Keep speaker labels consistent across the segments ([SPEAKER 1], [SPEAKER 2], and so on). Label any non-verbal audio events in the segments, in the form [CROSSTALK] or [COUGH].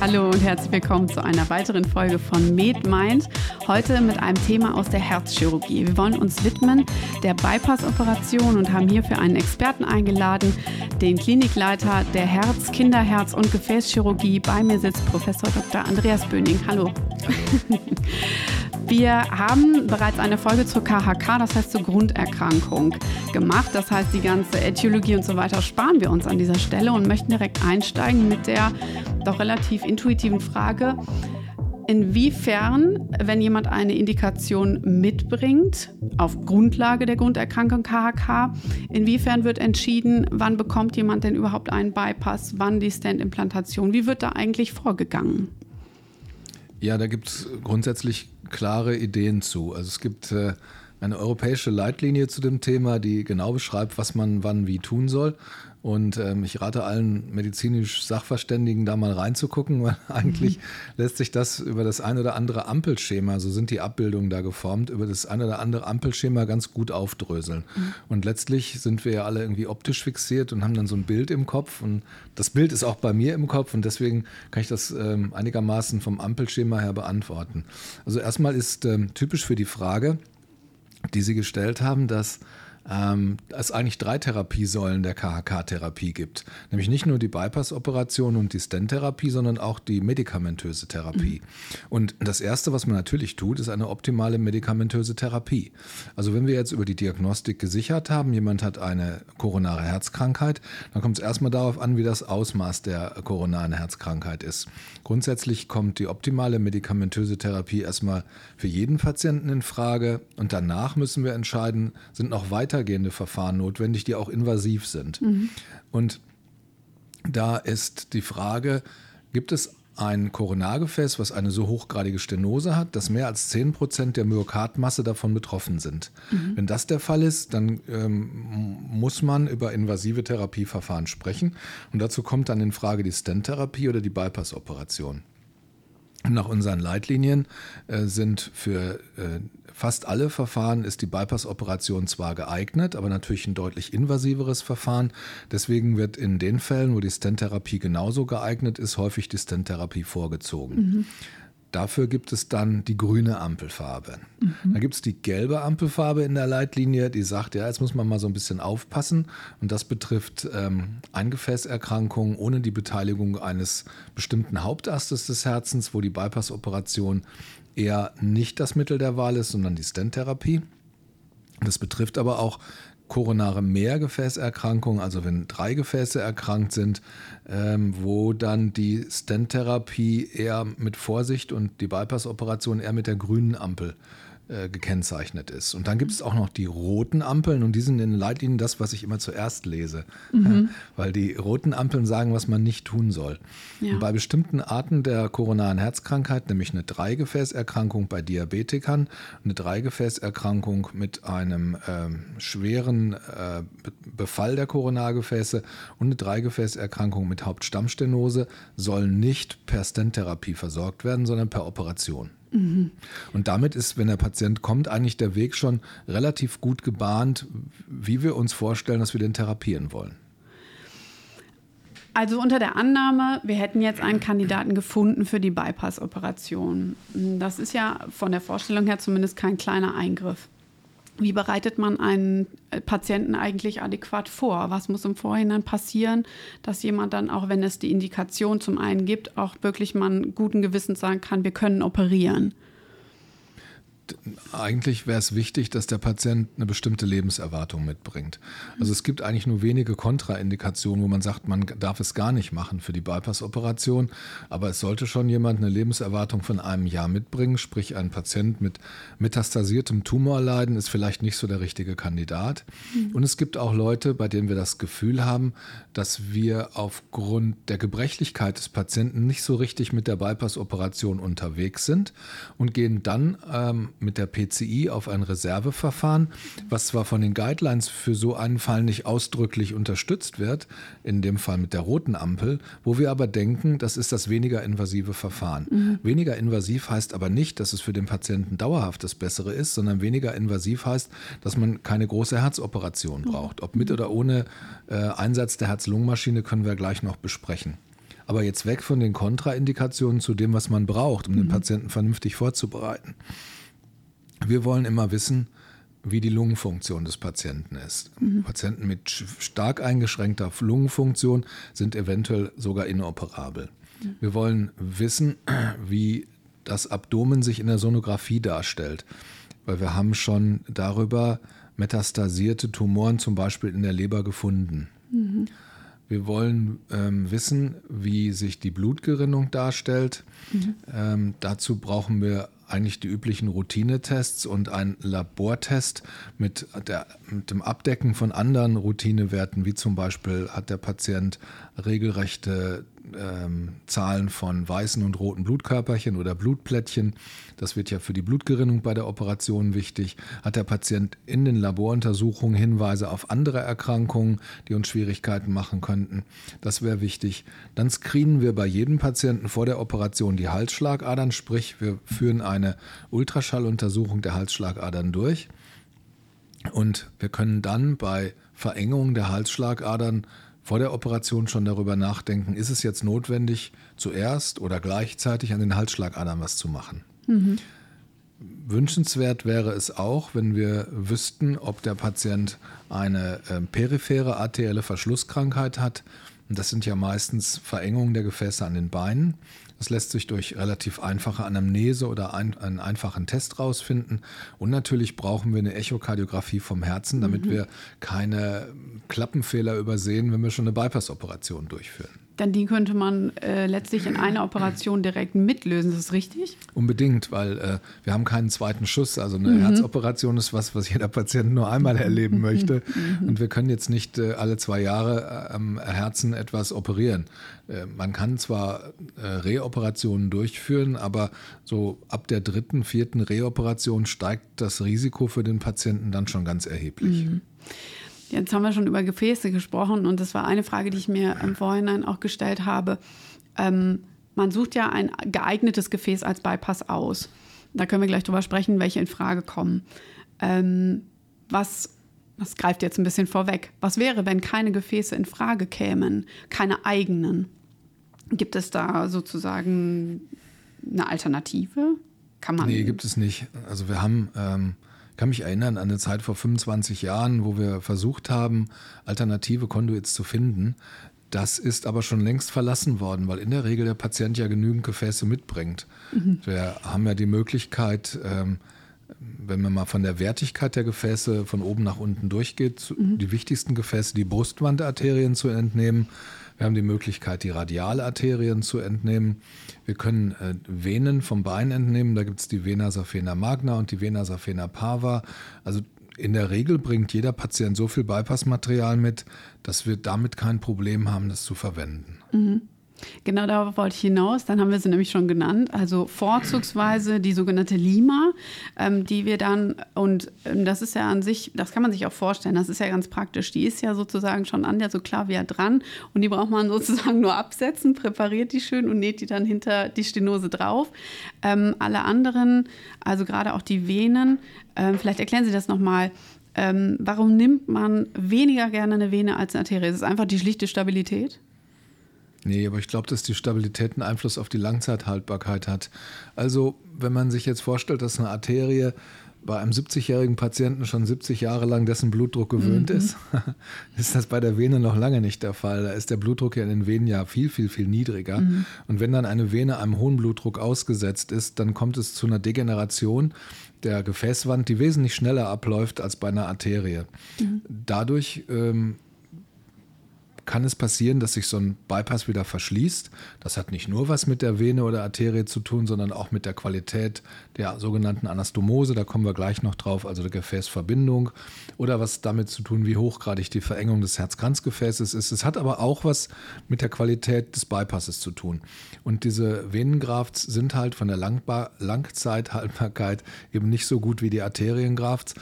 [SPEAKER 1] Hallo und herzlich willkommen zu einer weiteren Folge von MedMind. Heute mit einem Thema aus der Herzchirurgie. Wir wollen uns widmen der Bypass-Operation und haben hierfür einen Experten eingeladen, den Klinikleiter der Herz-, Kinderherz- und Gefäßchirurgie. Bei mir sitzt Professor Dr. Andreas Böning. Hallo. Wir haben bereits eine Folge zur KHK, das heißt zur Grunderkrankung, gemacht. Das heißt, die ganze Äthiologie und so weiter sparen wir uns an dieser Stelle und möchten direkt einsteigen mit der doch relativ intuitiven Frage, inwiefern, wenn jemand eine Indikation mitbringt, auf Grundlage der Grunderkrankung KHK, inwiefern wird entschieden, wann bekommt jemand denn überhaupt einen Bypass, wann die Stent-Implantation, wie wird da eigentlich vorgegangen?
[SPEAKER 2] Ja, da gibt es grundsätzlich klare Ideen zu. Also es gibt äh, eine europäische Leitlinie zu dem Thema, die genau beschreibt, was man wann wie tun soll. Und ähm, ich rate allen medizinisch Sachverständigen da mal reinzugucken, weil [LAUGHS] eigentlich mhm. lässt sich das über das ein oder andere Ampelschema, so sind die Abbildungen da geformt, über das ein oder andere Ampelschema ganz gut aufdröseln. Mhm. Und letztlich sind wir ja alle irgendwie optisch fixiert und haben dann so ein Bild im Kopf. Und das Bild ist auch bei mir im Kopf und deswegen kann ich das ähm, einigermaßen vom Ampelschema her beantworten. Also erstmal ist ähm, typisch für die Frage, die Sie gestellt haben, dass ähm, es eigentlich drei Therapiesäulen der KHK-Therapie gibt. Nämlich nicht nur die Bypass-Operation und die Stent-Therapie, sondern auch die medikamentöse Therapie. Mhm. Und das Erste, was man natürlich tut, ist eine optimale medikamentöse Therapie. Also wenn wir jetzt über die Diagnostik gesichert haben, jemand hat eine koronare Herzkrankheit, dann kommt es erstmal darauf an, wie das Ausmaß der koronaren Herzkrankheit ist. Grundsätzlich kommt die optimale medikamentöse Therapie erstmal für jeden Patienten in Frage und danach müssen wir entscheiden, sind noch weitere weitergehende Verfahren notwendig, die auch invasiv sind. Mhm. Und da ist die Frage, gibt es ein Koronargefäß, was eine so hochgradige Stenose hat, dass mehr als 10 Prozent der Myokardmasse davon betroffen sind. Mhm. Wenn das der Fall ist, dann ähm, muss man über invasive Therapieverfahren sprechen. Und dazu kommt dann in Frage die Stent-Therapie oder die Bypass-Operation. Nach unseren Leitlinien äh, sind für äh, fast alle Verfahren ist die Bypass-Operation zwar geeignet, aber natürlich ein deutlich invasiveres Verfahren. Deswegen wird in den Fällen, wo die Stent-Therapie genauso geeignet ist, häufig die Stent-Therapie vorgezogen. Mhm. Dafür gibt es dann die grüne Ampelfarbe. Mhm. Dann gibt es die gelbe Ampelfarbe in der Leitlinie, die sagt, ja, jetzt muss man mal so ein bisschen aufpassen. Und das betrifft ähm, Eingefäßerkrankungen ohne die Beteiligung eines bestimmten Hauptastes des Herzens, wo die Bypass-Operation eher nicht das Mittel der Wahl ist, sondern die Stent-Therapie. Das betrifft aber auch koronare Mehrgefäßerkrankung, also wenn drei Gefäße erkrankt sind, ähm, wo dann die Stent-Therapie eher mit Vorsicht und die Bypass-Operation eher mit der grünen Ampel äh, gekennzeichnet ist. Und dann gibt es auch noch die roten Ampeln und die sind in den Leitlinien das, was ich immer zuerst lese. Mhm. Ja, weil die roten Ampeln sagen, was man nicht tun soll. Ja. bei bestimmten Arten der koronaren Herzkrankheit, nämlich eine Dreigefäßerkrankung bei Diabetikern, eine Dreigefäßerkrankung mit einem ähm, schweren äh, Befall der Koronargefäße und eine Dreigefäßerkrankung mit Hauptstammstenose, sollen nicht per Stent-Therapie versorgt werden, sondern per Operation. Mhm. Und damit ist, wenn der Patient kommt, eigentlich der Weg schon relativ gut gebahnt, wie wir uns vorstellen, dass wir den therapieren wollen.
[SPEAKER 1] Also unter der Annahme, wir hätten jetzt einen Kandidaten gefunden für die Bypass-Operation. Das ist ja von der Vorstellung her zumindest kein kleiner Eingriff. Wie bereitet man einen äh, Patienten eigentlich adäquat vor? Was muss im Vorhinein passieren, dass jemand dann, auch wenn es die Indikation zum einen gibt, auch wirklich man guten Gewissens sagen kann, wir können operieren?
[SPEAKER 2] Eigentlich wäre es wichtig, dass der Patient eine bestimmte Lebenserwartung mitbringt. Also es gibt eigentlich nur wenige Kontraindikationen, wo man sagt, man darf es gar nicht machen für die Bypass-Operation. Aber es sollte schon jemand eine Lebenserwartung von einem Jahr mitbringen. Sprich, ein Patient mit metastasiertem Tumorleiden ist vielleicht nicht so der richtige Kandidat. Mhm. Und es gibt auch Leute, bei denen wir das Gefühl haben, dass wir aufgrund der Gebrechlichkeit des Patienten nicht so richtig mit der Bypass-Operation unterwegs sind und gehen dann ähm, mit der PCI auf ein Reserveverfahren, was zwar von den Guidelines für so einen Fall nicht ausdrücklich unterstützt wird, in dem Fall mit der roten Ampel, wo wir aber denken, das ist das weniger invasive Verfahren. Mhm. Weniger invasiv heißt aber nicht, dass es für den Patienten dauerhaft das Bessere ist, sondern weniger invasiv heißt, dass man keine große Herzoperation braucht. Ob mit oder ohne äh, Einsatz der Herz-Lungen-Maschine können wir gleich noch besprechen. Aber jetzt weg von den Kontraindikationen zu dem, was man braucht, um mhm. den Patienten vernünftig vorzubereiten. Wir wollen immer wissen, wie die Lungenfunktion des Patienten ist. Mhm. Patienten mit stark eingeschränkter Lungenfunktion sind eventuell sogar inoperabel. Mhm. Wir wollen wissen, [CLEARS THROAT] wie das Abdomen sich in der Sonographie darstellt, weil wir haben schon darüber metastasierte Tumoren zum Beispiel in der Leber gefunden. Mhm. Wir wollen ähm, wissen, wie sich die Blutgerinnung darstellt. Mhm. Ähm, dazu brauchen wir eigentlich die üblichen Routinetests und ein Labortest mit, der, mit dem Abdecken von anderen Routinewerten, wie zum Beispiel hat der Patient regelrechte ähm, Zahlen von weißen und roten Blutkörperchen oder Blutplättchen. Das wird ja für die Blutgerinnung bei der Operation wichtig. Hat der Patient in den Laboruntersuchungen Hinweise auf andere Erkrankungen, die uns Schwierigkeiten machen könnten? Das wäre wichtig. Dann screenen wir bei jedem Patienten vor der Operation die Halsschlagadern, sprich wir führen eine Ultraschalluntersuchung der Halsschlagadern durch. Und wir können dann bei Verengung der Halsschlagadern vor der Operation schon darüber nachdenken, ist es jetzt notwendig, zuerst oder gleichzeitig an den Halsschlagadern was zu machen. Mhm. Wünschenswert wäre es auch, wenn wir wüssten, ob der Patient eine äh, periphere arterielle Verschlusskrankheit hat. Und das sind ja meistens Verengungen der Gefäße an den Beinen. Das lässt sich durch relativ einfache Anamnese oder ein, einen einfachen Test rausfinden. Und natürlich brauchen wir eine Echokardiographie vom Herzen, damit mhm. wir keine Klappenfehler übersehen, wenn wir schon eine Bypass-Operation durchführen.
[SPEAKER 1] Denn die könnte man äh, letztlich in einer Operation direkt mitlösen, ist das richtig?
[SPEAKER 2] Unbedingt, weil äh, wir haben keinen zweiten Schuss. Also eine mhm. Herzoperation ist was, was jeder Patient nur einmal erleben [LAUGHS] möchte. Mhm. Und wir können jetzt nicht äh, alle zwei Jahre äh, am Herzen etwas operieren. Äh, man kann zwar äh, Reoperationen durchführen, aber so ab der dritten, vierten Reoperation steigt das Risiko für den Patienten dann schon ganz erheblich. Mhm.
[SPEAKER 1] Jetzt haben wir schon über Gefäße gesprochen und das war eine Frage, die ich mir im Vorhinein auch gestellt habe. Ähm, man sucht ja ein geeignetes Gefäß als Bypass aus. Da können wir gleich drüber sprechen, welche in Frage kommen. Ähm, was, das greift jetzt ein bisschen vorweg. Was wäre, wenn keine Gefäße in Frage kämen, keine eigenen? Gibt es da sozusagen eine Alternative?
[SPEAKER 2] Kann man? Nee, gibt es nicht. Also wir haben ähm, kann mich erinnern an eine Zeit vor 25 Jahren, wo wir versucht haben, alternative Conduits zu finden. Das ist aber schon längst verlassen worden, weil in der Regel der Patient ja genügend Gefäße mitbringt. Mhm. Wir haben ja die Möglichkeit, ähm, wenn man mal von der Wertigkeit der Gefäße von oben nach unten durchgeht, mhm. die wichtigsten Gefäße, die Brustwandarterien zu entnehmen. Wir haben die Möglichkeit, die Radialarterien zu entnehmen. Wir können äh, Venen vom Bein entnehmen. Da gibt es die Vena saphena magna und die Vena saphena parva. Also in der Regel bringt jeder Patient so viel Bypassmaterial mit, dass wir damit kein Problem haben, das zu verwenden. Mhm.
[SPEAKER 1] Genau darauf wollte ich hinaus. Dann haben wir sie nämlich schon genannt. Also vorzugsweise die sogenannte Lima, ähm, die wir dann, und ähm, das ist ja an sich, das kann man sich auch vorstellen, das ist ja ganz praktisch. Die ist ja sozusagen schon an der Subclavia dran und die braucht man [LAUGHS] sozusagen nur absetzen, präpariert die schön und näht die dann hinter die Stenose drauf. Ähm, alle anderen, also gerade auch die Venen, ähm, vielleicht erklären Sie das nochmal. Ähm, warum nimmt man weniger gerne eine Vene als eine Arterie? Ist es einfach die schlichte Stabilität?
[SPEAKER 2] Nee, aber ich glaube, dass die Stabilität einen Einfluss auf die Langzeithaltbarkeit hat. Also, wenn man sich jetzt vorstellt, dass eine Arterie bei einem 70-jährigen Patienten schon 70 Jahre lang dessen Blutdruck gewöhnt mhm. ist, [LAUGHS] ist das bei der Vene noch lange nicht der Fall. Da ist der Blutdruck ja in den Venen ja viel, viel, viel niedriger. Mhm. Und wenn dann eine Vene einem hohen Blutdruck ausgesetzt ist, dann kommt es zu einer Degeneration der Gefäßwand, die wesentlich schneller abläuft als bei einer Arterie. Mhm. Dadurch ähm, kann es passieren, dass sich so ein Bypass wieder verschließt. Das hat nicht nur was mit der Vene oder Arterie zu tun, sondern auch mit der Qualität der sogenannten Anastomose. Da kommen wir gleich noch drauf, also der Gefäßverbindung. Oder was damit zu tun, wie hochgradig die Verengung des Herzkranzgefäßes ist. Es hat aber auch was mit der Qualität des Bypasses zu tun. Und diese Venengrafts sind halt von der Langbar Langzeithaltbarkeit eben nicht so gut wie die Arteriengrafts,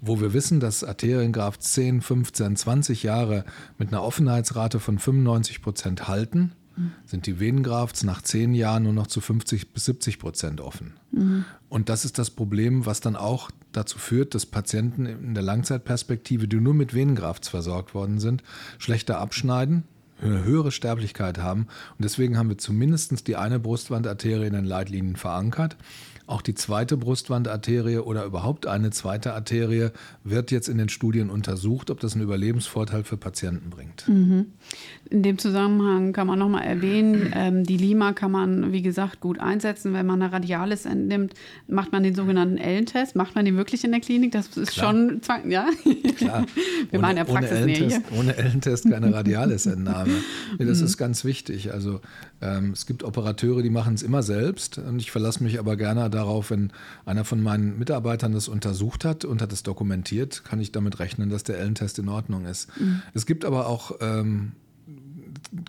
[SPEAKER 2] wo wir wissen, dass Arteriengrafts 10, 15, 20 Jahre mit einer offenen Offenheitsrate von 95 Prozent halten, mhm. sind die Venengrafts nach zehn Jahren nur noch zu 50 bis 70 Prozent offen. Mhm. Und das ist das Problem, was dann auch dazu führt, dass Patienten in der Langzeitperspektive, die nur mit Venengrafts versorgt worden sind, schlechter abschneiden. eine höhere Sterblichkeit haben. Und deswegen haben wir zumindest die eine Brustwandarterie in den Leitlinien verankert. Auch die zweite Brustwandarterie oder überhaupt eine zweite Arterie wird jetzt in den Studien untersucht, ob das einen Überlebensvorteil für Patienten bringt.
[SPEAKER 1] Mhm. In dem Zusammenhang kann man nochmal erwähnen, ähm, die Lima kann man, wie gesagt, gut einsetzen. Wenn man eine Radialis entnimmt, macht man den sogenannten Ellentest. Macht man den wirklich in der Klinik? Das ist Klar. schon zwang, ja?
[SPEAKER 2] Klar. [LAUGHS]
[SPEAKER 1] Wir ohne, machen ja
[SPEAKER 2] hier. Ohne Ellentest keine Radialis-Entnahme. nee, [LAUGHS] das mhm. ist ganz wichtig. Also es gibt Operateure, die machen es immer selbst. Und ich verlasse mich aber gerne darauf, wenn einer von meinen Mitarbeitern das untersucht hat und hat es dokumentiert, kann ich damit rechnen, dass der Ellentest in Ordnung ist. Mhm. Es gibt aber auch ähm,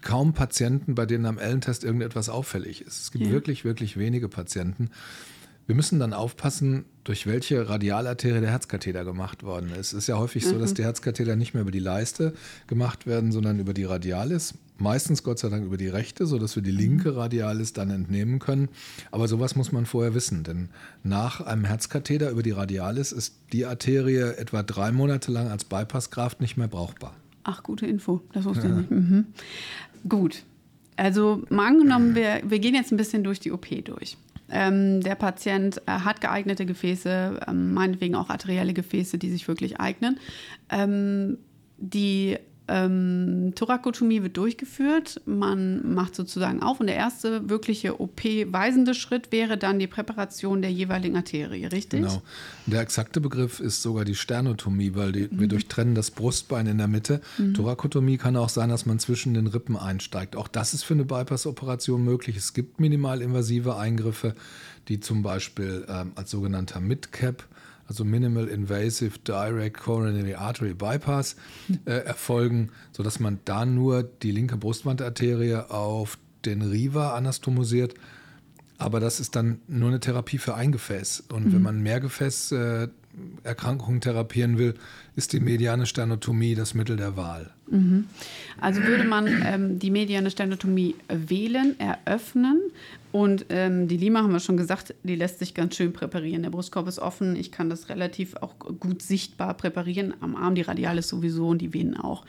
[SPEAKER 2] kaum Patienten, bei denen am Ellentest irgendetwas auffällig ist. Es gibt ja. wirklich, wirklich wenige Patienten. Wir müssen dann aufpassen, durch welche Radialarterie der Herzkatheter gemacht worden ist. Es ist ja häufig mhm. so, dass mhm. die Herzkatheter nicht mehr über die Leiste gemacht werden, sondern über die Radialis. Meistens Gott sei Dank über die rechte, sodass wir die linke Radialis dann entnehmen können. Aber sowas muss man vorher wissen, denn nach einem Herzkatheter über die Radialis ist die Arterie etwa drei Monate lang als Bypasskraft nicht mehr brauchbar.
[SPEAKER 1] Ach, gute Info. Das wusste ja. ich nicht. Mhm. Gut. Also mal angenommen, wir, wir gehen jetzt ein bisschen durch die OP durch. Ähm, der Patient äh, hat geeignete Gefäße, ähm, meinetwegen auch arterielle Gefäße, die sich wirklich eignen. Ähm, die ähm, Thorakotomie wird durchgeführt. Man macht sozusagen auf und der erste wirkliche OP-weisende Schritt wäre dann die Präparation der jeweiligen Arterie, richtig?
[SPEAKER 2] Genau. Der exakte Begriff ist sogar die Sternotomie, weil die, mhm. wir durchtrennen das Brustbein in der Mitte. Mhm. Thorakotomie kann auch sein, dass man zwischen den Rippen einsteigt. Auch das ist für eine Bypass-Operation möglich. Es gibt minimalinvasive Eingriffe, die zum Beispiel ähm, als sogenannter Midcap also Minimal Invasive Direct Coronary Artery Bypass, äh, erfolgen, sodass man da nur die linke Brustwandarterie auf den Riva anastomosiert. Aber das ist dann nur eine Therapie für ein Gefäß. Und mhm. wenn man mehr Gefäß äh, therapieren will, ist die mediane Sternotomie das Mittel der Wahl.
[SPEAKER 1] Mhm. Also würde man ähm, die mediane Sternotomie wählen, eröffnen und ähm, die Lima haben wir schon gesagt, die lässt sich ganz schön präparieren. Der Brustkorb ist offen, ich kann das relativ auch gut sichtbar präparieren. Am Arm die Radialis sowieso und die Venen auch.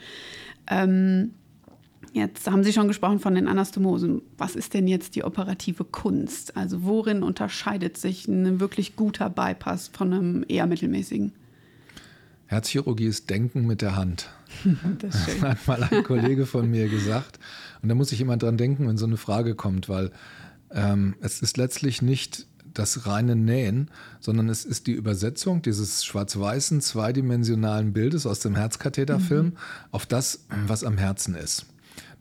[SPEAKER 1] Ähm, Jetzt haben Sie schon gesprochen von den Anastomosen. Was ist denn jetzt die operative Kunst? Also worin unterscheidet sich ein wirklich guter Bypass von einem eher mittelmäßigen?
[SPEAKER 2] Herzchirurgie ist Denken mit der Hand. [LAUGHS] Das [LAUGHS] hat mal ein Kollege von mir gesagt. Und da muss ich immer dran denken, wenn so eine Frage kommt, weil ähm, es ist letztlich nicht das reine Nähen, sondern es ist die Übersetzung dieses schwarz-weißen zweidimensionalen Bildes aus dem Herzkatheterfilm mhm. auf das, was am Herzen ist.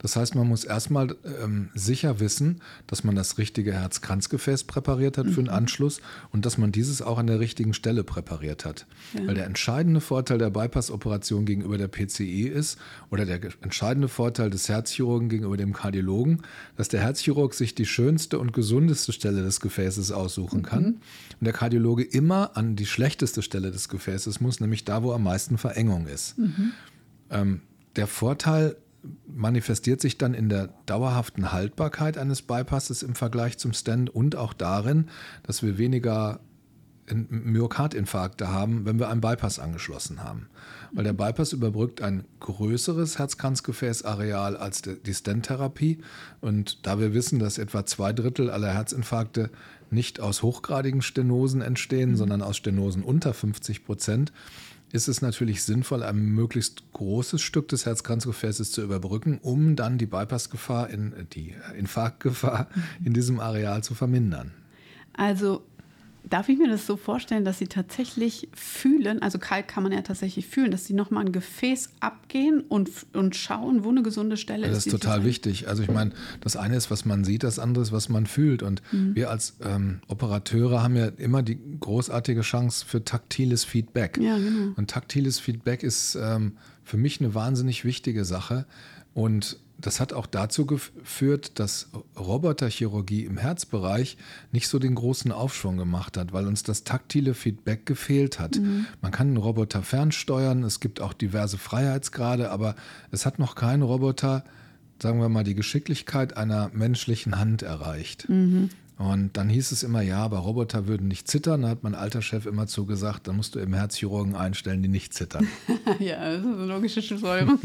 [SPEAKER 2] Das heißt, man muss erstmal ähm, sicher wissen, dass man das richtige Herzkranzgefäß präpariert hat mhm. für den Anschluss und dass man dieses auch an der richtigen Stelle präpariert hat. Ja. Weil der entscheidende Vorteil der Bypass-Operation gegenüber der PCI ist oder der entscheidende Vorteil des Herzchirurgen gegenüber dem Kardiologen, dass der Herzchirurg sich die schönste und gesundeste Stelle des Gefäßes aussuchen kann mhm. und der Kardiologe immer an die schlechteste Stelle des Gefäßes muss, nämlich da, wo am meisten Verengung ist. Mhm. Ähm, der Vorteil manifestiert sich dann in der dauerhaften Haltbarkeit eines Bypasses im Vergleich zum Stand und auch darin, dass wir weniger Myokardinfarkte haben, wenn wir einen Bypass angeschlossen haben. Weil der Bypass überbrückt ein größeres Herzkranzgefäßareal als die Stent-Therapie. Und da wir wissen, dass etwa zwei Drittel aller Herzinfarkte nicht aus hochgradigen Stenosen entstehen, mhm. sondern aus Stenosen unter 50 Prozent, ist es natürlich sinnvoll, ein möglichst großes Stück des Herzkranzgefäßes zu überbrücken, um dann die Bypassgefahr, in, die Infarktgefahr in diesem Areal zu vermindern.
[SPEAKER 1] Also Darf ich mir das so vorstellen, dass sie tatsächlich fühlen, also kalt kann man ja tatsächlich fühlen, dass sie nochmal ein Gefäß abgehen und, und schauen, wo eine gesunde Stelle
[SPEAKER 2] ist? Das ist total wichtig. Also ich meine, das eine ist, was man sieht, das andere ist, was man fühlt. Und mhm. wir als ähm, Operateure haben ja immer die großartige Chance für taktiles Feedback. Ja, genau. Und taktiles Feedback ist ähm, für mich eine wahnsinnig wichtige Sache. Und das hat auch dazu geführt, dass Roboterchirurgie im Herzbereich nicht so den großen Aufschwung gemacht hat, weil uns das taktile Feedback gefehlt hat. Mhm. Man kann einen Roboter fernsteuern, es gibt auch diverse Freiheitsgrade, aber es hat noch kein Roboter, sagen wir mal, die Geschicklichkeit einer menschlichen Hand erreicht. Mhm. Und dann hieß es immer, ja, aber Roboter würden nicht zittern. Da hat mein alter Chef immer zugesagt, dann musst du eben Herzchirurgen einstellen, die nicht zittern. [LAUGHS]
[SPEAKER 1] ja, das ist eine logische Schlussfolgerung.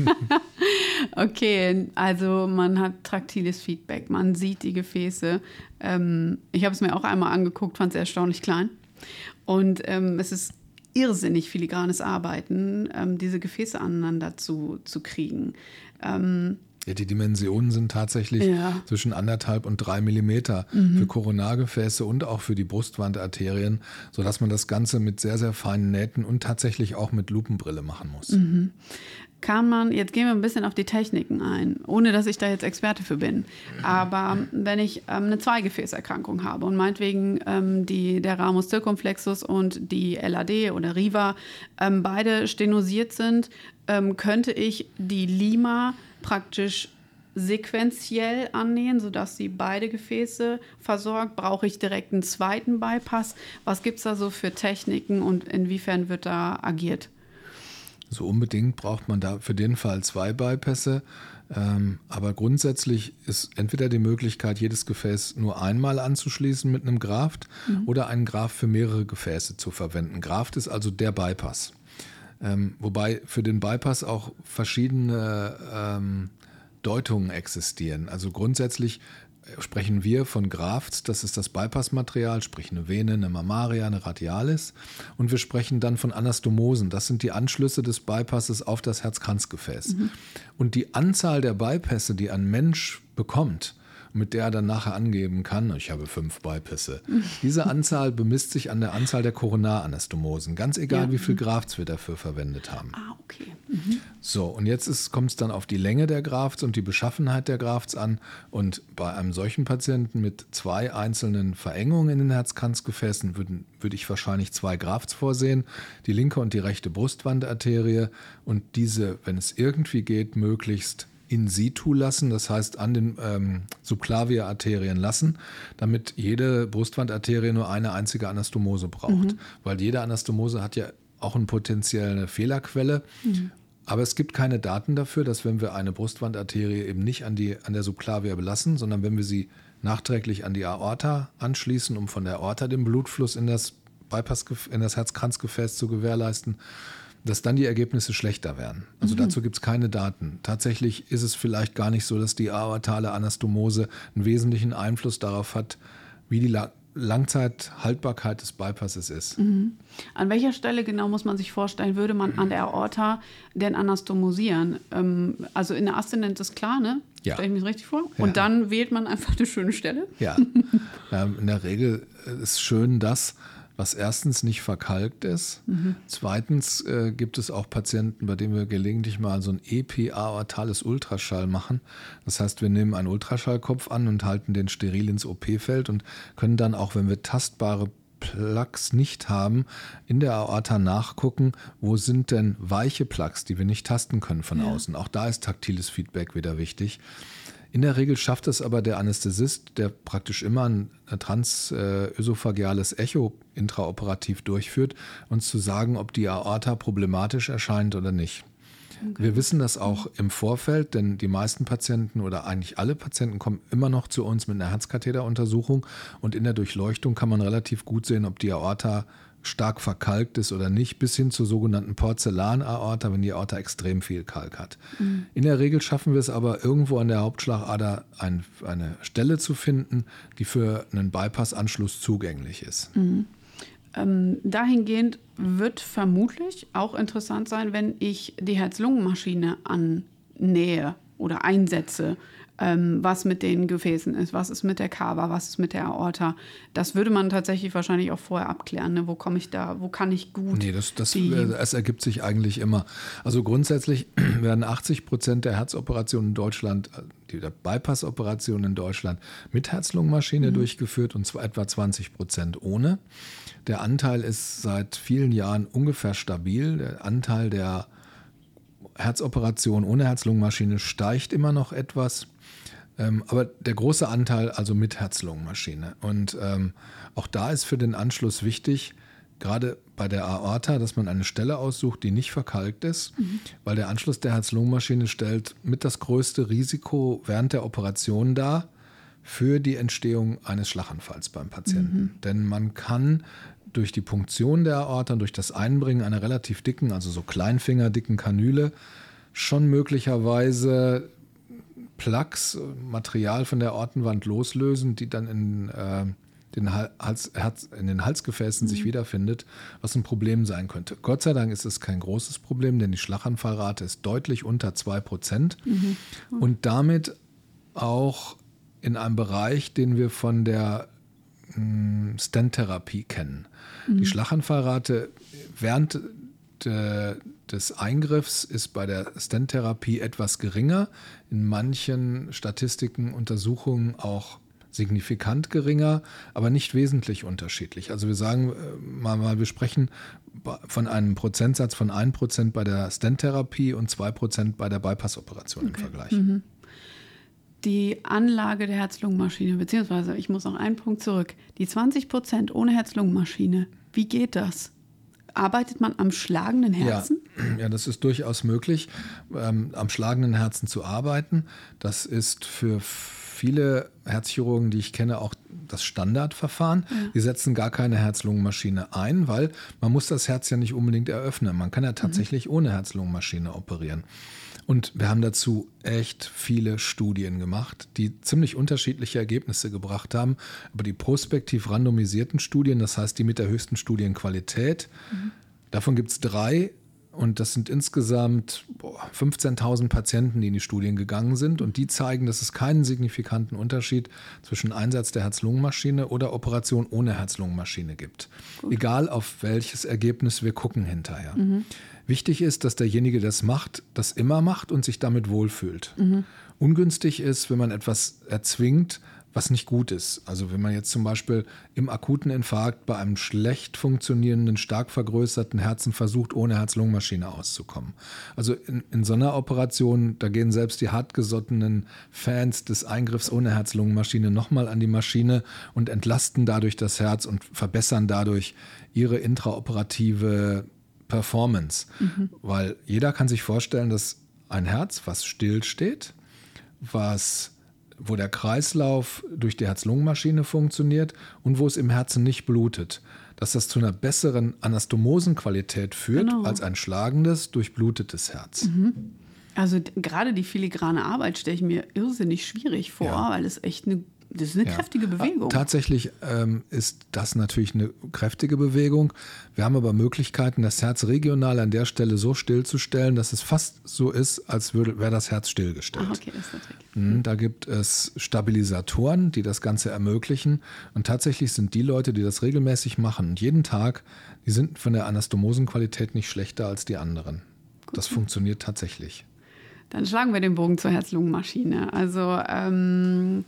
[SPEAKER 1] [LAUGHS] okay, also man hat traktiles Feedback, man sieht die Gefäße. Ähm, ich habe es mir auch einmal angeguckt, fand es erstaunlich klein. Und ähm, es ist irrsinnig filigranes Arbeiten, ähm, diese Gefäße aneinander zu, zu kriegen. Ähm,
[SPEAKER 2] ja, die Dimensionen sind tatsächlich ja. zwischen anderthalb und drei Millimeter mhm. für Koronargefäße und auch für die Brustwandarterien, sodass man das Ganze mit sehr, sehr feinen Nähten und tatsächlich auch mit Lupenbrille machen muss.
[SPEAKER 1] Mhm. Kann man, jetzt gehen wir ein bisschen auf die Techniken ein, ohne dass ich da jetzt Experte für bin. Aber wenn ich ähm, eine Zweigefäßerkrankung habe und meinetwegen ähm, die, der Ramus circumflexus und die LAD oder Riva ähm, beide stenosiert sind, ähm, könnte ich die Lima praktisch sequenziell annähen, sodass sie beide Gefäße versorgt? Brauche ich direkt einen zweiten Bypass? Was gibt es da so für Techniken und inwiefern wird da agiert?
[SPEAKER 2] So unbedingt braucht man da für den Fall zwei Bypässe. Ähm, aber grundsätzlich ist entweder die Möglichkeit, jedes Gefäß nur einmal anzuschließen mit einem Graft mhm. oder einen Graft für mehrere Gefäße zu verwenden. Graft ist also der Bypass. Ähm, wobei für den Bypass auch verschiedene ähm, Deutungen existieren. Also grundsätzlich äh, sprechen wir von Grafts, das ist das Bypassmaterial, sprich eine Vene, eine Mammaria, eine Radialis. Und wir sprechen dann von Anastomosen, das sind die Anschlüsse des Bypasses auf das Herzkranzgefäß. Mhm. Und die Anzahl der Bypässe, die ein Mensch bekommt, mit der er dann nachher angeben kann, ich habe fünf Bypässe. Diese Anzahl bemisst sich an der Anzahl der Koronaranastomosen, ganz egal, ja. wie viel Grafts wir dafür verwendet haben.
[SPEAKER 1] Ah, okay. Mhm.
[SPEAKER 2] So, und jetzt kommt es dann auf die Länge der Grafts und die Beschaffenheit der Grafts an. Und bei einem solchen Patienten mit zwei einzelnen Verengungen in den Herzkranzgefäßen würde würd ich wahrscheinlich zwei Grafts vorsehen, die linke und die rechte Brustwandarterie und diese, wenn es irgendwie geht, möglichst in situ lassen, das heißt an den ähm, Subclavia-Arterien lassen, damit jede Brustwandarterie nur eine einzige Anastomose braucht. Mhm. Weil jede Anastomose hat ja auch eine potenzielle Fehlerquelle. Mhm. Aber es gibt keine Daten dafür, dass wenn wir eine Brustwandarterie eben nicht an, die, an der Subclavia belassen, sondern wenn wir sie nachträglich an die Aorta anschließen, um von der Aorta den Blutfluss in das Bypass, in das Herzkranzgefäß zu gewährleisten, dass dann die Ergebnisse schlechter werden. Also mhm. dazu gibt es keine Daten. Tatsächlich ist es vielleicht gar nicht so, dass die aortale Anastomose einen wesentlichen Einfluss darauf hat, wie die La Langzeithaltbarkeit des Bypasses ist.
[SPEAKER 1] Mhm. An welcher Stelle genau muss man sich vorstellen, würde man an der Aorta denn anastomosieren? Ähm, also in der Aszendent ist klar, ne? Ja. Stelle ich mir das richtig vor? Und ja. dann wählt man einfach eine schöne Stelle?
[SPEAKER 2] Ja. [LAUGHS] ähm, in der Regel ist schön das, was erstens nicht verkalkt ist. Mhm. Zweitens äh, gibt es auch Patienten, bei denen wir gelegentlich mal so ein EP-aortales Ultraschall machen. Das heißt, wir nehmen einen Ultraschallkopf an und halten den steril ins OP-Feld und können dann auch, wenn wir tastbare Plaques nicht haben, in der Aorta nachgucken, wo sind denn weiche Plaques, die wir nicht tasten können von ja. außen. Auch da ist taktiles Feedback wieder wichtig. In der Regel schafft es aber der Anästhesist, der praktisch immer ein transösophageales Echo intraoperativ durchführt, uns zu sagen, ob die Aorta problematisch erscheint oder nicht. Okay. Wir wissen das auch im Vorfeld, denn die meisten Patienten oder eigentlich alle Patienten kommen immer noch zu uns mit einer Herzkatheteruntersuchung und in der Durchleuchtung kann man relativ gut sehen, ob die Aorta stark verkalkt ist oder nicht, bis hin zur sogenannten Porzellanaorta, wenn die Aorta extrem viel Kalk hat. Mhm. In der Regel schaffen wir es aber irgendwo an der Hauptschlagader ein, eine Stelle zu finden, die für einen Bypassanschluss zugänglich ist.
[SPEAKER 1] Mhm. Ähm, dahingehend wird vermutlich auch interessant sein, wenn ich die Herz-Lungen-Maschine annähe oder einsetze ähm, was mit den Gefäßen ist, was ist mit der Kava, was ist mit der Aorta. Das würde man tatsächlich wahrscheinlich auch vorher abklären. Ne? Wo komme ich da, wo kann ich gut?
[SPEAKER 2] Nee, das, das es ergibt sich eigentlich immer. Also grundsätzlich [CLEARS THROAT] werden 80 Prozent der Herzoperationen in Deutschland, die der Bypass-Operationen in Deutschland mit Herz-Lungen-Maschine mhm. durchgeführt und zwar etwa 20 Prozent ohne. Der Anteil ist seit vielen Jahren ungefähr stabil. Der Anteil der Herzoperation ohne Herz-Lungen-Maschine steigt immer noch etwas. Ähm, aber der große Anteil also mit Herz-Lungen-Maschine. Und ähm, auch da ist für den Anschluss wichtig, gerade bei der Aorta, dass man eine Stelle aussucht, die nicht verkalkt ist, mhm. weil der Anschluss der Herz-Lungen-Maschine stellt mit das größte Risiko während der Operation dar für die Entstehung eines Schlaganfalls beim Patienten. Mhm. Denn man kann durch die Punktion der Aorta und durch das Einbringen einer relativ dicken, also so Kleinfingerdicken Kanüle, schon möglicherweise Plaques, Material von der Aortenwand loslösen, die dann in, äh, den, Hals, Herz, in den Halsgefäßen mhm. sich wiederfindet, was ein Problem sein könnte. Gott sei Dank ist es kein großes Problem, denn die Schlaganfallrate ist deutlich unter 2% mhm. mhm. und damit auch in einem Bereich, den wir von der hm, Stent-Therapie kennen. Mhm. Die Schlaganfallrate während de, des Eingriffs ist bei der Stent-Therapie etwas geringer, in manchen Statistiken, Untersuchungen auch signifikant geringer, aber nicht wesentlich unterschiedlich. Also wir sagen äh, mal, mal wir sprechen von einem Prozentsatz von 1% bei der Stent-Therapie und 2% bei der Bypass-Operation okay. im Vergleich. Mhm.
[SPEAKER 1] Die Anlage der Herz-Lungen-Maschine, beziehungsweise ich muss noch einen Punkt zurück. Die 20% ohne Herz-Lungen-Maschine, wie geht das? Arbeitet man am schlagenden Herzen?
[SPEAKER 2] Ja, ja das ist durchaus möglich, ähm, am schlagenden Herzen zu arbeiten. Das ist für viele Herzchirurgen, die ich kenne, auch das Standardverfahren. Ja. Die setzen gar keine Herz-Lungen-Maschine ein, weil man muss das Herz ja nicht unbedingt eröffnen. Man kann ja tatsächlich mhm. ohne Herz-Lungen-Maschine operieren. Und wir haben dazu echt viele Studien gemacht, die ziemlich unterschiedliche Ergebnisse gebracht haben. Aber die prospektiv randomisierten Studien, das heißt die mit der höchsten Studienqualität, mhm. davon gibt es drei und das sind insgesamt 15.000 Patienten, die in die Studien gegangen sind. Und die zeigen, dass es keinen signifikanten Unterschied zwischen Einsatz der Herz-Lungen-Maschine oder Operation ohne Herz-Lungen-Maschine gibt. Gut. Egal auf welches Ergebnis wir gucken hinterher. Mhm. Wichtig ist, dass derjenige, der das macht, das immer macht und sich damit wohlfühlt. Mhm. Ungünstig ist, wenn man etwas erzwingt, was nicht gut ist. Also wenn man jetzt zum Beispiel im akuten Infarkt bei einem schlecht funktionierenden, stark vergrößerten Herzen versucht, ohne Herz-Lungen-Maschine auszukommen. Also in, in, so einer Operation, da gehen selbst die hartgesottenen Fans des Eingriffs ohne Herz-Lungen-Maschine nochmal an die Maschine und entlasten dadurch das Herz und verbessern dadurch ihre intraoperative Performance. Mhm. Weil jeder kann sich vorstellen, dass ein Herz, was still steht, was wo der Kreislauf durch die Herz-Lungen-Maschine funktioniert und wo es im Herzen nicht blutet. Dass das zu einer besseren Anastomosenqualität führt genau. als ein schlagendes, durchblutetes Herz. Mhm.
[SPEAKER 1] Also gerade die filigrane Arbeit stelle ich mir irrsinnig schwierig vor, ja. weil es echt eine das ist eine ja. kräftige Bewegung.
[SPEAKER 2] Tatsächlich ähm, ist das natürlich eine kräftige Bewegung. Wir haben aber Möglichkeiten, das Herz regional an der Stelle so stillzustellen, dass es fast so ist, als wäre das Herz stillgestellt. Ah, okay, das ist. Mhm, da gibt es Stabilisatoren, die das Ganze ermöglichen. Und tatsächlich sind die Leute, die das regelmäßig machen und jeden Tag, die sind von der Anastomosenqualität nicht schlechter als die anderen. Gut. Das funktioniert tatsächlich.
[SPEAKER 1] Dann schlagen wir den Bogen zur Herz-Lungen-Maschine. Also ähm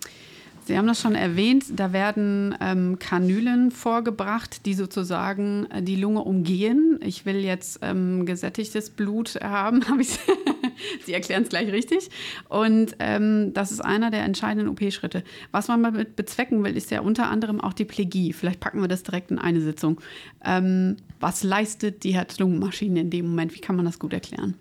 [SPEAKER 1] Sie haben das schon erwähnt, da werden ähm, Kanülen vorgebracht, die sozusagen äh, die Lunge umgehen. Ich will jetzt ähm, gesättigtes Blut haben, [LAUGHS] habe ich Sie erklären es gleich richtig. Und ähm, das ist einer der entscheidenden OP-Schritte. Was man damit bezwecken will, ist ja unter anderem auch die Plegie. Vielleicht packen wir das direkt in eine Sitzung. Ähm, was leistet die Herz-Lungen-Maschine in dem Moment? Wie kann man das gut erklären?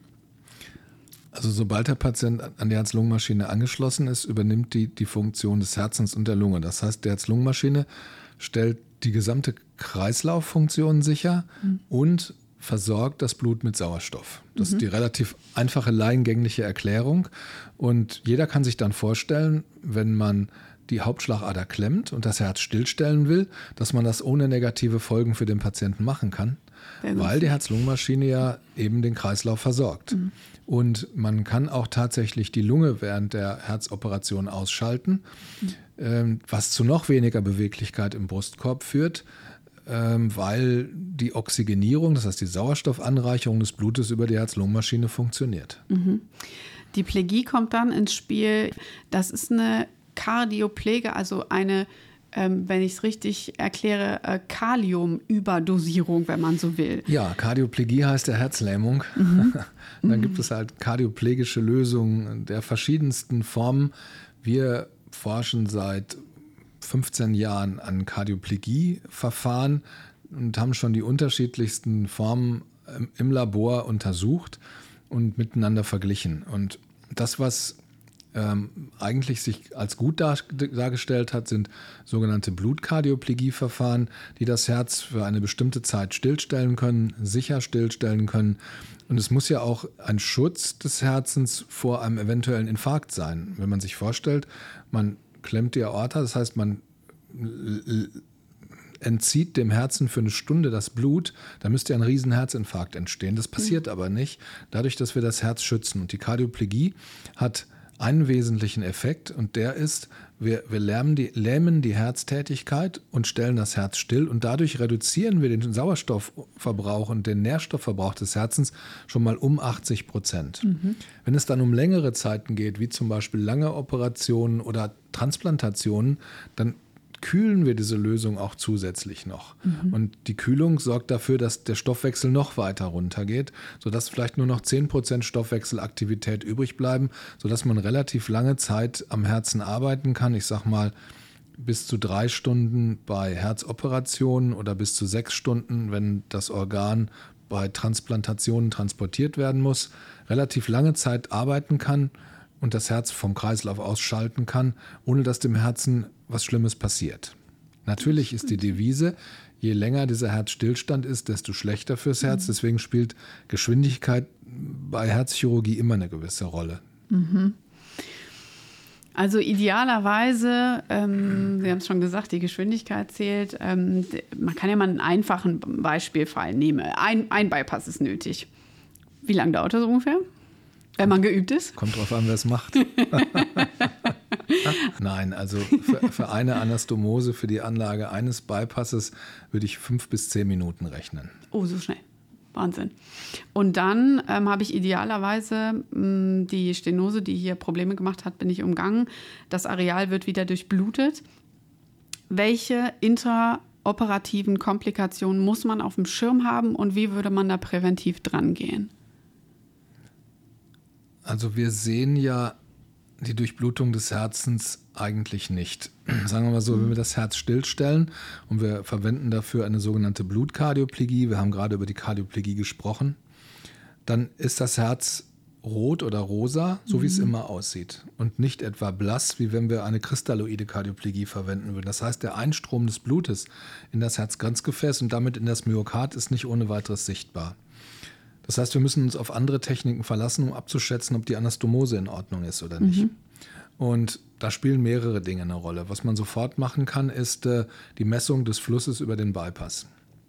[SPEAKER 2] Also sobald der Patient an die Herz-Lungen-Maschine angeschlossen ist, übernimmt die die Funktion des Herzens und der Lunge. Das heißt, die Herz-Lungen-Maschine stellt die gesamte Kreislauffunktion sicher mhm. und versorgt das Blut mit Sauerstoff. Das mhm. ist die relativ einfache, laiengängliche Erklärung. Und jeder kann sich dann vorstellen, wenn man die Hauptschlagader klemmt und das Herz stillstellen will, dass man das ohne negative Folgen für den Patienten machen kann, weil die Herz-Lungen-Maschine ja eben den Kreislauf versorgt. Mhm. Und man kann auch tatsächlich die Lunge während der Herzoperation ausschalten, mhm. was zu noch weniger Beweglichkeit im Brustkorb führt, ähm, weil die Oxygenierung, das heißt die Sauerstoffanreicherung des Blutes über die Herz-Lungen-Maschine funktioniert. Mhm.
[SPEAKER 1] Die Plegie kommt dann ins Spiel. Das ist eine Kardiopläge, also eine ähm, wenn ich es richtig erkläre, äh, Kaliumüberdosierung, wenn man so will.
[SPEAKER 2] Ja, Kardioplegie heißt der Herzlähmung. Mhm. [LAUGHS] Dann mhm. gibt es halt kardioplegische Lösungen der verschiedensten Formen. Wir forschen seit 15 Jahren an Kardioplegie-Verfahren und haben schon die unterschiedlichsten Formen im Labor untersucht und miteinander verglichen. Und das, was ähm, eigentlich sich als gut dar dargestellt hat, sind sogenannte Blutkardioplegie-Verfahren, die das Herz für eine bestimmte Zeit stillstellen können, sicher stillstellen können. Und es muss ja auch ein Schutz des Herzens vor einem eventuellen Infarkt sein. Wenn man sich vorstellt, man klemmt die Aorta, das heißt, man entzieht dem Herzen für eine Stunde das Blut, da müsste ein riesen Herzinfarkt entstehen. Das passiert mhm. aber nicht, dadurch, dass wir das Herz schützen. Und die Kardioplegie hat einen wesentlichen Effekt und der ist, wir, wir lähmen, die, lähmen die Herztätigkeit und stellen das Herz still und dadurch reduzieren wir den Sauerstoffverbrauch und den Nährstoffverbrauch des Herzens schon mal um 80 Prozent. Mhm. Wenn es dann um längere Zeiten geht, wie zum Beispiel lange Operationen oder Transplantationen, dann kühlen wir diese Lösung auch zusätzlich noch. Mhm. Und die Kühlung sorgt dafür, dass der Stoffwechsel noch weiter runtergeht, sodass vielleicht nur noch 10% Stoffwechselaktivität übrig bleiben, sodass man relativ lange Zeit am Herzen arbeiten kann. Ich sage mal, bis zu drei Stunden bei Herzoperationen oder bis zu sechs Stunden, wenn das Organ bei Transplantationen transportiert werden muss, relativ lange Zeit arbeiten kann und das Herz vom Kreislauf ausschalten kann, ohne dass dem Herzen was Schlimmes passiert. Natürlich ist die Devise, je länger dieser Herzstillstand ist, desto schlechter fürs Herz. Mhm. Deswegen spielt Geschwindigkeit bei Herzchirurgie immer eine gewisse Rolle. Mhm.
[SPEAKER 1] Also idealerweise, ähm, Sie haben es schon gesagt, die Geschwindigkeit zählt. Ähm, man kann ja mal einen einfachen Beispielfall nehmen. Ein, ein Bypass ist nötig. Wie lange dauert das ungefähr? Wenn man geübt ist?
[SPEAKER 2] Kommt drauf an, wer es macht. [LAUGHS] Nein, also für, für, eine Anastomose, für die Anlage eines Bypasses würde ich fünf bis zehn Minuten rechnen.
[SPEAKER 1] Oh, so schnell. Wahnsinn. Und dann ähm, habe ich idealerweise mh, mm, die Stenose, die hier Probleme gemacht hat, bin ich umgangen. Das Areal wird wieder durchblutet. Welche intraoperativen Komplikationen muss man auf dem Schirm haben und wie würde man da präventiv dran gehen?
[SPEAKER 2] Also wir sehen ja die Durchblutung des Herzens eigentlich nicht. [CLEARS THROAT] Sagen wir mal so, wenn wir das Herz stillstellen und wir verwenden dafür eine sogenannte Blutkardioplegie, wir haben gerade über die Kardioplegie gesprochen, dann ist das Herz rot oder rosa, so wie es mhm. immer aussieht. Und nicht etwa blass, wie wenn wir eine kristalloide Kardioplegie verwenden würden. Das heißt, der Einstrom des Blutes in das Herzkranzgefäß und damit in das Myokard ist nicht ohne weiteres sichtbar. Das heißt, wir müssen uns auf andere Techniken verlassen, um abzuschätzen, ob die Anastomose in Ordnung ist oder nicht. Mhm. Und da spielen mehrere Dinge eine Rolle. Was man sofort machen kann, ist äh, die Messung des Flusses über den Bypass.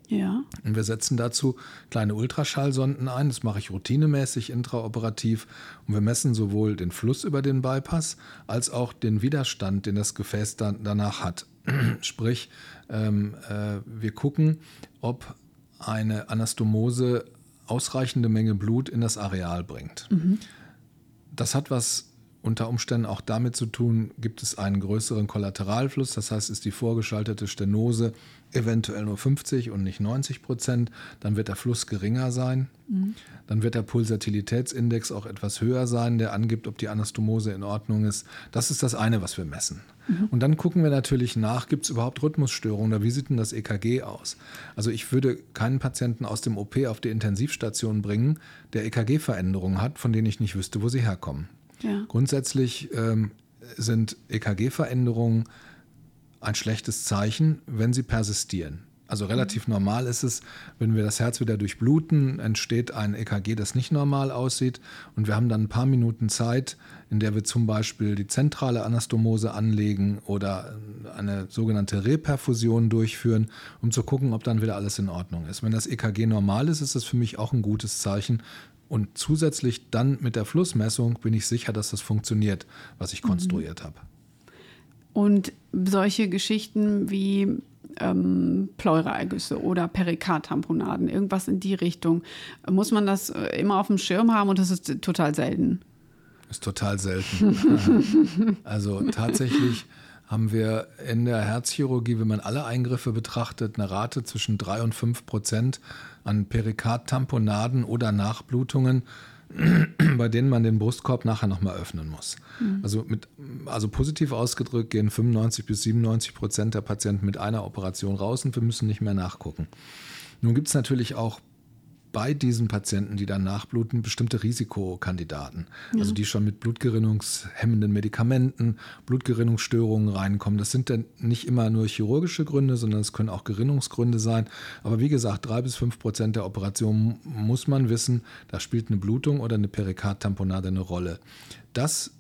[SPEAKER 1] Ja.
[SPEAKER 2] Und wir setzen dazu kleine Ultraschallsonden ein. Das mache ich routinemäßig intraoperativ. Und wir messen sowohl den Fluss über den Bypass als auch den Widerstand, den das Gefäß dann danach hat. [CLEARS THROAT] Sprich, ähm, äh, wir gucken, ob eine Anastomose ausreichende Menge Blut in das Areal bringt. Mhm. Das hat was unter Umständen auch damit zu tun, gibt es einen größeren Kollateralfluss, das heißt, ist die vorgeschaltete Stenose eventuell nur 50 und nicht 90 Prozent, dann wird der Fluss geringer sein. Mhm. Dann wird der Pulsatilitätsindex auch etwas höher sein, der angibt, ob die Anastomose in Ordnung ist. Das ist das eine, was wir messen. Mhm. Und dann gucken wir natürlich nach, gibt es überhaupt Rhythmusstörungen oder wie sieht denn das EKG aus? Also ich würde keinen Patienten aus dem OP auf die Intensivstation bringen, der EKG-Veränderungen hat, von denen ich nicht wüsste, wo sie herkommen. Ja. Grundsätzlich ähm, sind EKG-Veränderungen ein schlechtes Zeichen, wenn sie persistieren. Also relativ mhm. normal ist es, wenn wir das Herz wieder durchbluten, entsteht ein EKG, das nicht normal aussieht. Und wir haben dann ein paar Minuten Zeit, in der wir zum Beispiel die zentrale Anastomose anlegen oder eine sogenannte Reperfusion durchführen, um zu gucken, ob dann wieder alles in Ordnung ist. Wenn das EKG normal ist, ist das für mich auch ein gutes Zeichen, und zusätzlich dann mit der Flussmessung bin ich sicher, dass das funktioniert, was ich mhm. konstruiert habe.
[SPEAKER 1] Und solche Geschichten wie ähm, Pleuraergüsse oder Perikardtamponaden, irgendwas in die Richtung, muss man das äh, immer auf dem Schirm haben und das ist total selten.
[SPEAKER 2] Ist total selten. [LAUGHS] also tatsächlich haben wir in der Herzchirurgie, wenn man alle Eingriffe betrachtet, eine Rate zwischen 3 und 5 Prozent an Perikardtamponaden oder Nachblutungen, bei denen man den Brustkorb nachher nochmal öffnen muss. Mhm. Also, mit, also positiv ausgedrückt gehen 95 bis 97 Prozent der Patienten mit einer Operation raus und wir müssen nicht mehr nachgucken. Nun gibt es natürlich auch bei diesen Patienten, die dann nachbluten, bestimmte Risikokandidaten. Ja. Also die schon mit blutgerinnungshemmenden Medikamenten, Blutgerinnungsstörungen reinkommen. Das sind dann nicht immer nur chirurgische Gründe, sondern es können auch Gerinnungsgründe sein. Aber wie gesagt, drei bis fünf Prozent der Operationen muss man wissen, da spielt eine Blutung oder eine Perikardtamponade eine Rolle. Das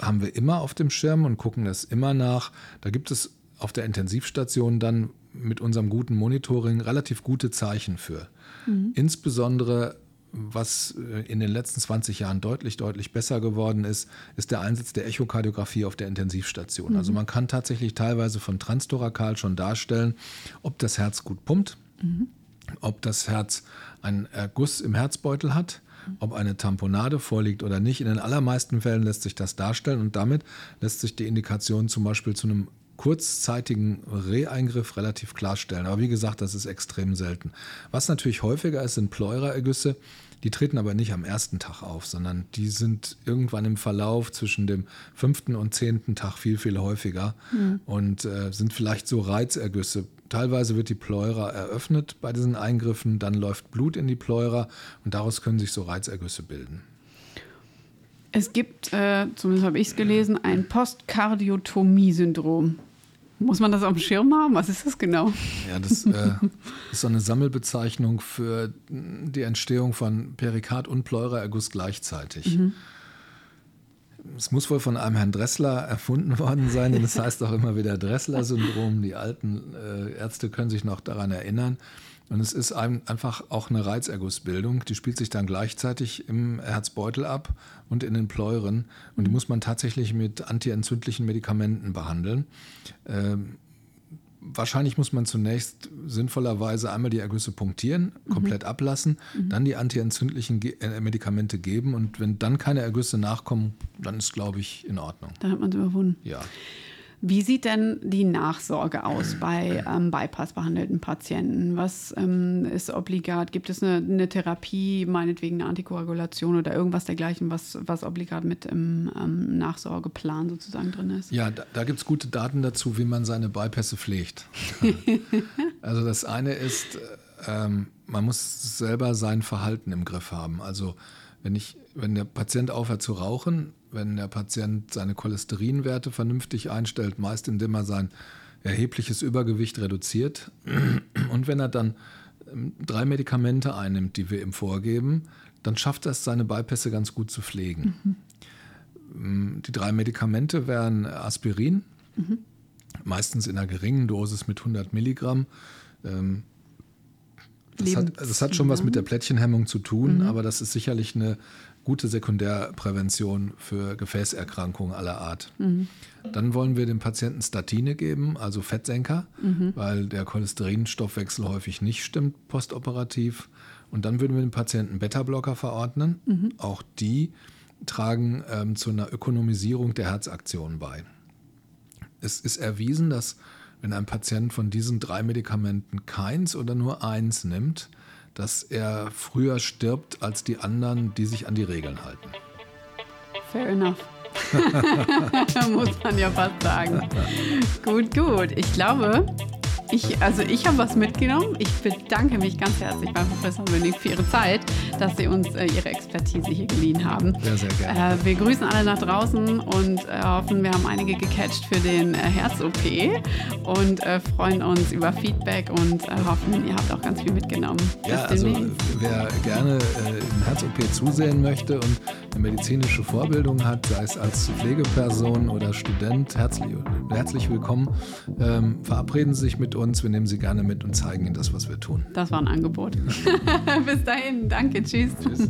[SPEAKER 2] haben wir immer auf dem Schirm und gucken das immer nach. Da gibt es auf der Intensivstation dann mit unserem guten Monitoring relativ gute Zeichen für. Mhm. Insbesondere was äh, in den letzten 20 Jahren deutlich, deutlich besser geworden ist, ist der Einsatz der Echokardiographie auf der Intensivstation. Mhm. Also man kann tatsächlich teilweise von Transtorakal schon darstellen, ob das Herz gut pumpt, mhm. ob das Herz einen Erguss im Herzbeutel hat, ob eine Tamponade vorliegt oder nicht. In den allermeisten Fällen lässt sich das darstellen und damit lässt sich die Indikation zum Beispiel zu einem kurzzeitigen Reheingriff relativ klarstellen. Aber wie gesagt, das ist extrem selten. Was natürlich häufiger ist, sind Pleuraergüsse. Die treten aber nicht am ersten Tag auf, sondern die sind irgendwann im Verlauf zwischen dem fünften und zehnten Tag viel, viel häufiger mhm. und äh, sind vielleicht so Reizergüsse. Teilweise wird die Pleura eröffnet bei diesen Eingriffen, dann läuft Blut in die Pleura und daraus können sich so Reizergüsse bilden.
[SPEAKER 1] Es gibt, äh, zumindest habe ich es gelesen, ein Postkardiotomie-Syndrom. Muss man das auf dem Schirm haben? Was ist das genau?
[SPEAKER 2] Ja, das äh, [LAUGHS] ist so eine Sammelbezeichnung für die Entstehung von Perikard und Pleuraerguss gleichzeitig. Mhm. Es muss wohl von einem Herrn Dressler erfunden worden sein, denn es heißt auch immer wieder Dressler-Syndrom. Die alten äh, Ärzte können sich noch daran erinnern. Und es ist einfach auch eine Reizergussbildung, die spielt sich dann gleichzeitig im Herzbeutel ab und in den Pleuren. Und die muss man tatsächlich mit antientzündlichen Medikamenten behandeln. Ähm, wahrscheinlich muss man zunächst sinnvollerweise einmal die Ergüsse punktieren, mhm. komplett mhm. ablassen, mhm. dann die antientzündlichen äh, Medikamente geben. Und wenn dann keine Ergüsse nachkommen, dann ist, glaube ich, in Ordnung.
[SPEAKER 1] Dann hat man es überwunden.
[SPEAKER 2] Ja.
[SPEAKER 1] Wie sieht denn die Nachsorge aus bei ähm, Bypass-behandelten Patienten? Was ähm, ist obligat? Gibt es eine, eine, Therapie, meinetwegen eine Antikoagulation oder irgendwas dergleichen, was, was obligat mit im ähm, Nachsorgeplan sozusagen drin ist?
[SPEAKER 2] Ja, da, da gibt es gute Daten dazu, wie man seine Bypässe pflegt. [LAUGHS] also das eine ist, ähm, man muss selber sein Verhalten im Griff haben. Also wenn, ich, wenn der Patient aufhört zu rauchen, wenn der Patient seine Cholesterinwerte vernünftig einstellt, meist indem er sein erhebliches Übergewicht reduziert. [CLEARS THROAT] Und wenn er dann ähm, drei Medikamente einnimmt, die wir ihm vorgeben, dann schafft er es, seine Bypässe ganz gut zu pflegen. Mhm. Ähm, die drei Medikamente wären Aspirin, mhm. meistens in einer geringen Dosis mit 100 Milligramm. Ähm, das hat, das hat, schon was mit der Plättchenhemmung zu tun, mhm. aber das ist sicherlich eine gute Sekundärprävention für Gefäßerkrankungen aller Art. Mhm. Dann wollen wir dem Patienten Statine geben, also Fettsenker, mhm. weil der Cholesterinstoffwechsel häufig nicht stimmt postoperativ. Und dann würden wir dem Patienten Beta-Blocker verordnen. Mhm. Auch die tragen ähm, zu einer Ökonomisierung der Herzaktion bei. Es ist erwiesen, dass wenn ein Patient von diesen drei Medikamenten keins oder nur eins nimmt, dass er früher stirbt als die anderen, die sich an die Regeln halten.
[SPEAKER 1] Fair enough. [LAUGHS] Muss man ja fast sagen. gut, gut. Ich glaube, ich, also ich habe was mitgenommen. Ich bedanke mich ganz herzlich beim Professor Münnig für Ihre Zeit, dass Sie uns äh, Ihre Expertise hier geliehen haben.
[SPEAKER 2] Ja, sehr gerne.
[SPEAKER 1] Äh, wir grüßen alle nach draußen und äh, hoffen, wir haben einige gecatcht für den äh, Herz-OP und äh, freuen uns über Feedback und äh, hoffen, ihr habt auch ganz viel mitgenommen.
[SPEAKER 2] Ja, also wer gerne im Herz-OP zusehen möchte und eine medizinische Vorbildung hat, sei es als Pflegeperson oder Student, herzlich, herzlich willkommen. Ähm, verabreden Sie sich mit uns, wir nehmen Sie gerne mit und zeigen Ihnen das, was wir tun.
[SPEAKER 1] Das war ein Angebot. [LAUGHS] Bis dahin, danke, tschüss. Tschüss.